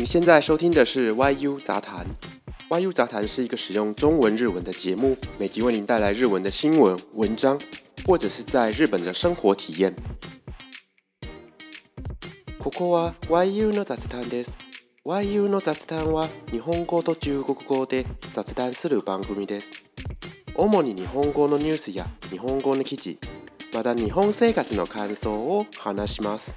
你现在收听的是 YU 杂谈。YU 杂谈是一个使用中文、日文的节目，每集为您带来日文的新闻、文章，或者是在日本的生活体验。ここは YU の雑談です。YU の雑談は日本語と中国語で雑談する番組です。主に日本語のニュースや日本語の記事、また日本生活の感想を話します。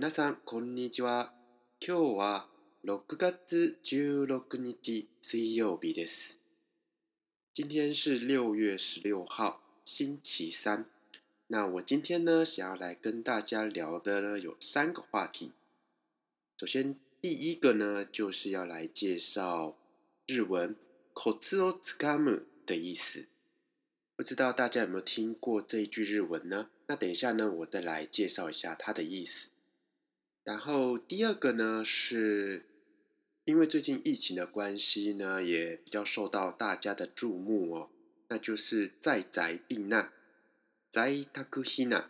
皆さんこんにちは。今日は6月16日水曜日です。今天是六月十六号，星期三。那我今天呢，想要来跟大家聊的呢，有三个话题。首先，第一个呢，就是要来介绍日文“コツをつかむ”的意思。不知道大家有没有听过这一句日文呢？那等一下呢，我再来介绍一下它的意思。 然后第二个呢，是因为最近疫情的关系呢，也比较受到大家的注目哦。那就是在宅避难，在宅避難。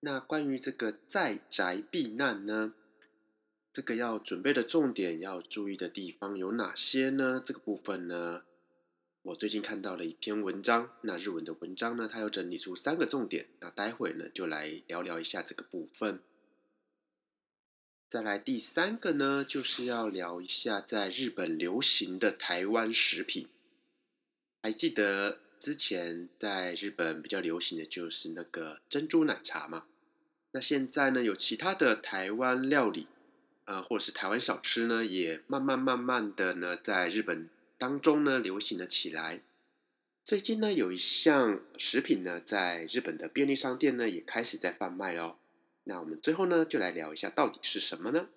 那关于这个在宅避难呢，这个要准备的重点要注意的地方有哪些呢？这个部分呢，我最近看到了一篇文章，那日文的文章呢，它有整理出三个重点。那待会呢，就来聊聊一下这个部分。再来第三个呢，就是要聊一下在日本流行的台湾食品。还记得之前在日本比较流行的就是那个珍珠奶茶吗？那现在呢，有其他的台湾料理，呃，或者是台湾小吃呢，也慢慢慢慢的呢，在日本当中呢流行了起来。最近呢，有一项食品呢，在日本的便利商店呢，也开始在贩卖哦。那我们最后呢，就来聊一下到底是什么呢？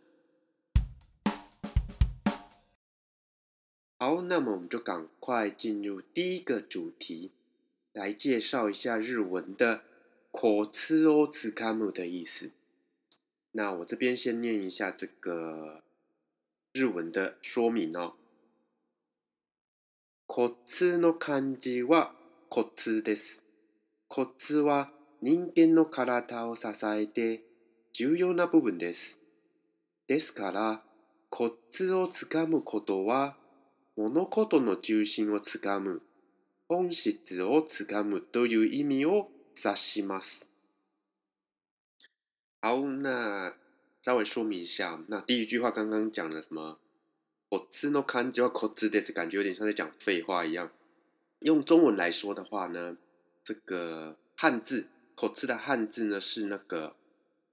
好，那么我们就赶快进入第一个主题，来介绍一下日文的“コツをつかむ”的意思。那我这边先念一下这个日文的说明哦。コツの漢字はコツです。コツは 人間の体を支えて重要な部分です。ですから、コツをつかむことは、物事の中心をつかむ、本質をつかむという意味を指します。好，那稍微说明一下，那第一句话刚刚讲了什么？コツの漢字はコツです，感觉有点像在讲废话一样。用中文来说的话呢，这个汉字口字的汉字呢是那个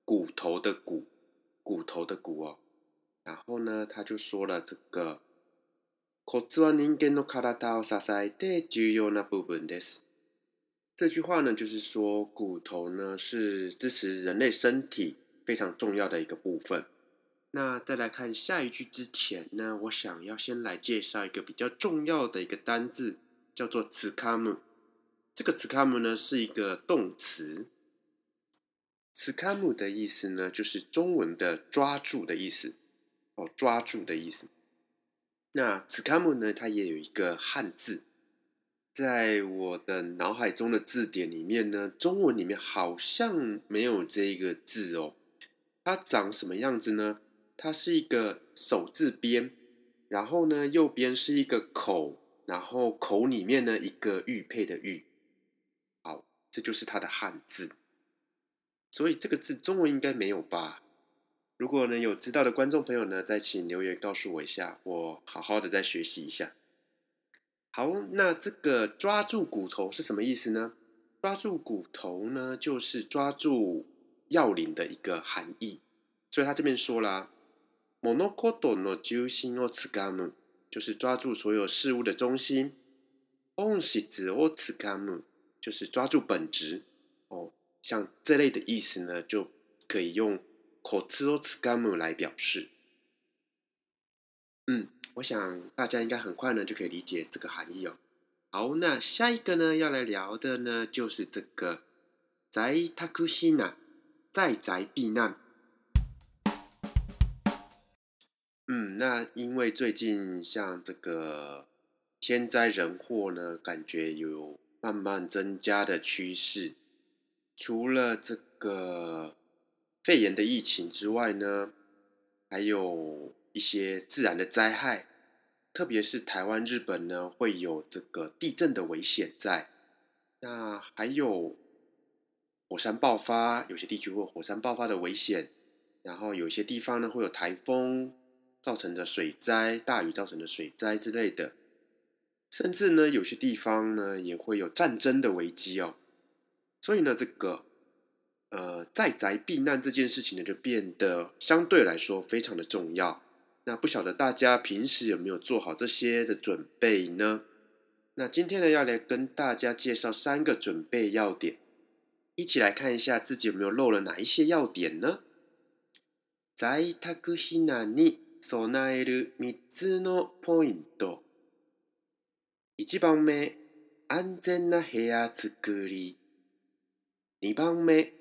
骨头的骨，骨头的骨哦。然后呢，他就说了这个骨は人間の体を支えて重要な部分です。这句话呢，就是说骨头呢是支持人类身体非常重要的一个部分。那在来看下一句之前呢，我想要先来介绍一个比较重要的一个单字，叫做“つかむ”。 这个“つかむ”呢是一个动词，“つかむ”的意思呢就是中文的“抓住”的意思哦，抓住的意思。那“つかむ”呢，它也有一个汉字，在我的脑海中的字典里面呢，中文里面好像没有这个字哦。它长什么样子呢？它是一个手字边，然后呢右边是一个口，然后口里面呢一个玉佩的玉。 好，这就是它的汉字。所以这个字中文应该没有吧？如果呢有知道的观众朋友呢，再请留言告诉我一下，我好好的再学习一下。好，那这个抓住骨头是什么意思呢？抓住骨头呢，就是抓住要领的一个含义。所以他这边说啦，物事の中心をつかむ，就是抓住所有事物的中心。本質をつかむ， 就是抓住本质。哦，像这类的意思呢，就可以用コツをつかむ来表示。嗯，我想大家应该很快呢就可以理解这个含义哦。好，那下一个呢要来聊的呢就是这个在宅避難，在宅避難。嗯，那因为最近像这个天灾人祸呢，感觉有 慢慢增加的趋势。除了这个肺炎的疫情之外呢，还有一些自然的灾害，特别是台湾、日本呢，会有这个地震的危险在。那还有火山爆发，有些地区会火山爆发的危险。然后有些地方呢，会有台风造成的水灾、大雨造成的水灾之类的。甚至呢，有些地方呢，也会有战争的危机哦。所以呢，这个呃在宅避难这件事情呢，就变得相对来说非常的重要。那不晓得大家平时有没有做好这些的准备呢？那今天呢，要来跟大家介绍三个准备要点，一起来看一下自己有没有漏了哪一些要点呢？在宅避難に備える三つのポイント。 一番目、安全な部屋作り。2番目、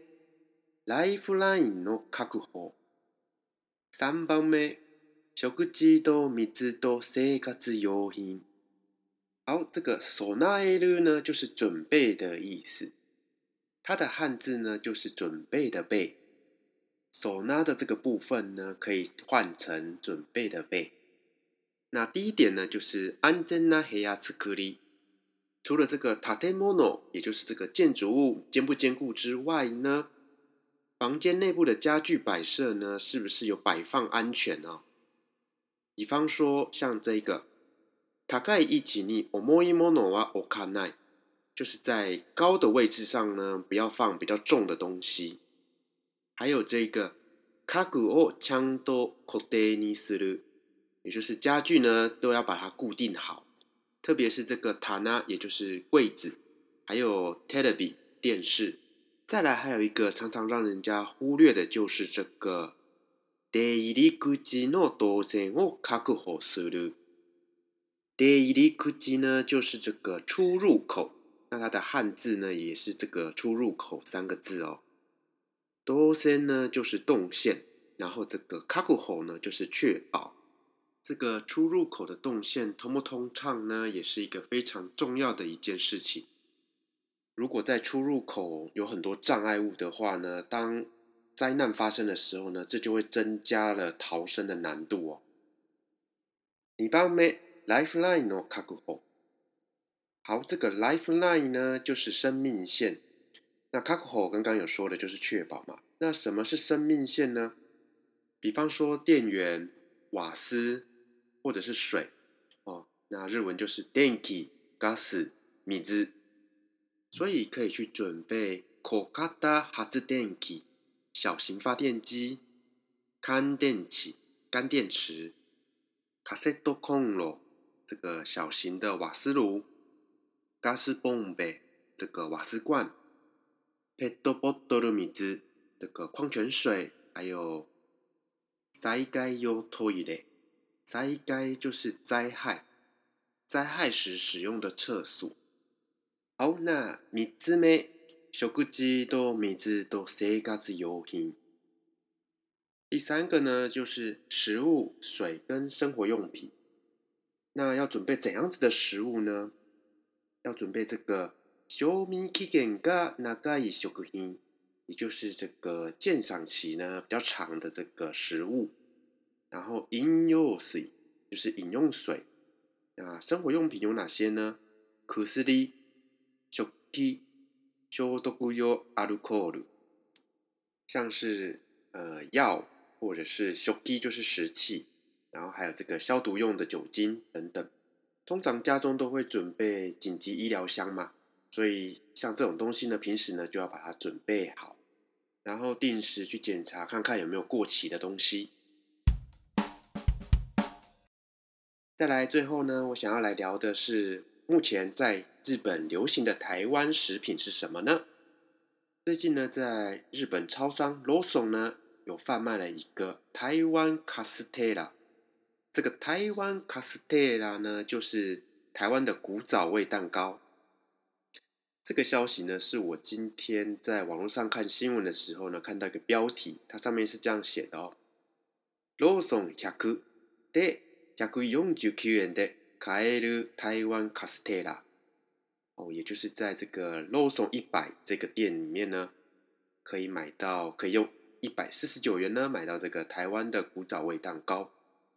ライフラインの確保。3番目、食事と水と生活用品。好，这个“備える”呢，就是准备的意思。它的汉字呢，就是准备的“备”。手拿的这个部分呢，可以换成准备的备。那第一点呢，就是安全な部屋作り。除了这个建物，也就是这个建筑物坚不坚固之外呢，房间内部的家具摆设呢，是不是有摆放安全呢？比方说像这个高い位置に重いものは置かない，就是在高的位置上呢，不要放比较重的东西。还有这个家具をちゃんと固定にする， 也就是家具呢都要把它固定好。特别是这个塔呢，也就是柜子，还有 television 电视，再来还有一个常常让人家忽略的，就是这个出入口の動線を確保する。出入口呢，就是这个出入口，那它的汉字呢，也是这个出入口三个字哦。動線呢，就是动线，然后这个確保呢，就是确保。 这个出入口的动线通不通畅呢，也是一个非常重要的一件事情。如果在出入口有很多障碍物的话呢，当灾难发生的时候呢，这就会增加了逃生的难度哦。二番目、lifeline の確保。好，这个 lifeline 呢，就是生命线。那確保刚刚有说的，就是确保嘛。那什么是生命线呢？比方说电源、瓦斯。或者是水哦，那日文就是電気、ガス、水，所以可以去准备小型発電機、小型发电机、乾電池、干电池、カセットコンロ这个小型的瓦斯炉、ガスボンベ这个瓦斯罐、ペットボトル水这个矿泉水，还有災害用トイレ。 灾害就是灾害，灾害时使用的厕所。好，那三つ目、食事と水と生活用品。第三个呢，就是食物、水跟生活用品。那要准备怎样子的食物呢？要准备这个賞味期限が長い食品，也就是这个鉴赏期呢比较长的这个食物。 然后饮用水就是饮用水，那生活用品有哪些呢？薬、食器、消毒用アルコール，像是呃药或者是食器就是食器，然后还有这个消毒用的酒精等等。通常家中都会准备紧急医疗箱嘛，所以像这种东西呢，平时呢就要把它准备好，然后定时去检查看看有没有过期的东西。 再来，最后呢，我想要来聊的是目前在日本流行的台湾食品是什么呢？最近呢，在日本超商 l o s o 呢有贩卖了一个台湾卡斯特拉。这个台湾卡斯特拉呢，就是台湾的古早味蛋糕。这个消息呢，是我今天在网络上看新闻的时候呢，看到一个标题，它上面是这样写的哦：Lawson 100で149円で買える台湾カステラ。 哦，也就是在这个 l o s o n 一百这个店里面呢，可以买到，可以用一百四十九元呢买到这个台湾的古早味蛋糕。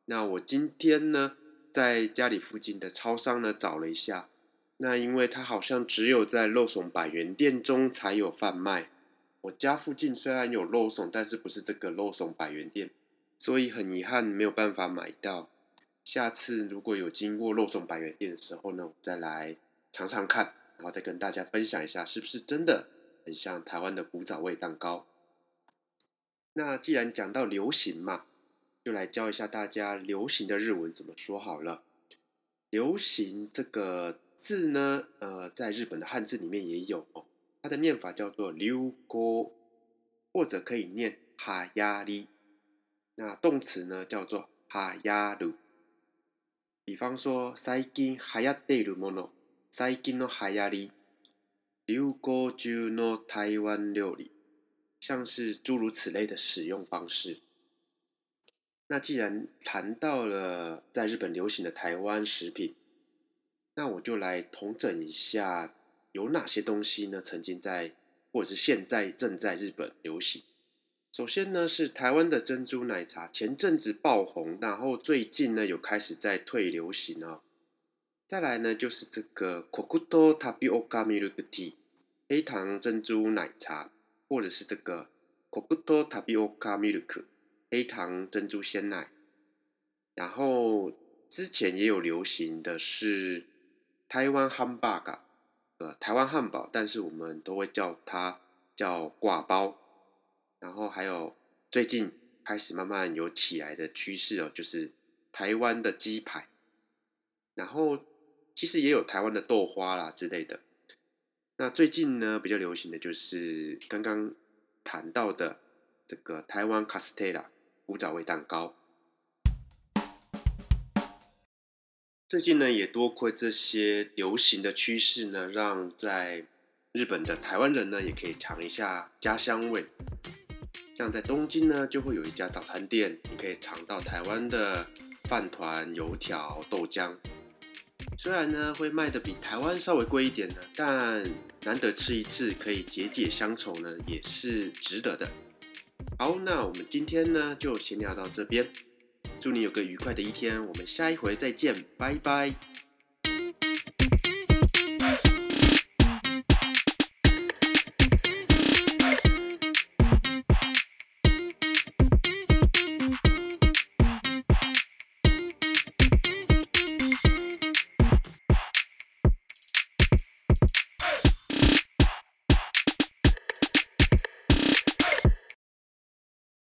那我今天呢，在家里附近的超商呢找了一下，那因为它好像只有在 l o s o n 百元店中才有贩卖。我家附近虽然有 l o s o n 但是不是这个 l o s o n 百元店，所以很遗憾没有办法买到。 下次如果有经过肉松百元店的时候呢，我再来。尝尝看，然后再跟大家分享一下，是不是真的很像台湾的古早味蛋糕？那既然讲到流行嘛，就来教一下大家流行的日文怎么说好了。流行这个字呢，呃，在日本的汉字里面也有哦，它的念法叫做流行，或者可以念哈亚里。那动词呢叫做哈亚鲁。比方说，最近流行っているもの。最近の流行り、流行中の台湾料理，像是诸如此类的使用方式。那既然谈到了在日本流行的台湾食品，那我就来统整一下有哪些东西呢？曾经在或者是现在正在日本流行。 首先呢是台湾的珍珠奶茶，前阵子爆红，然后最近呢有开始在退流行哦。再来呢，就是这个 Kokuto Tapioca Milk Tea 黑糖珍珠奶茶，或者是这个 Kokuto Tapioca Milk 黑糖珍珠鲜奶。然后之前也有流行的是台湾汉堡，呃，台湾汉堡，但是我们都会叫它叫挂包。然后还有最近开始慢慢有起来的趋势哦，就是台湾的鸡排。然后。其实也有台湾的豆花啦之类的。那最近呢，比较流行的就是刚刚谈到的这个台湾卡斯特拉古早味蛋糕。最近呢，也多亏这些流行的趋势呢，让在日本的台湾人呢，也可以尝一下家乡味。像在东京呢，就会有一家早餐店，你可以尝到台湾的饭团、油条、豆浆。虽然呢会卖的比台湾稍微贵一点呢，但难得吃一次可以解解乡愁呢，也是值得的。好，那我们今天呢就先聊到这边，祝你有个愉快的一天，我们下一回再见，拜拜。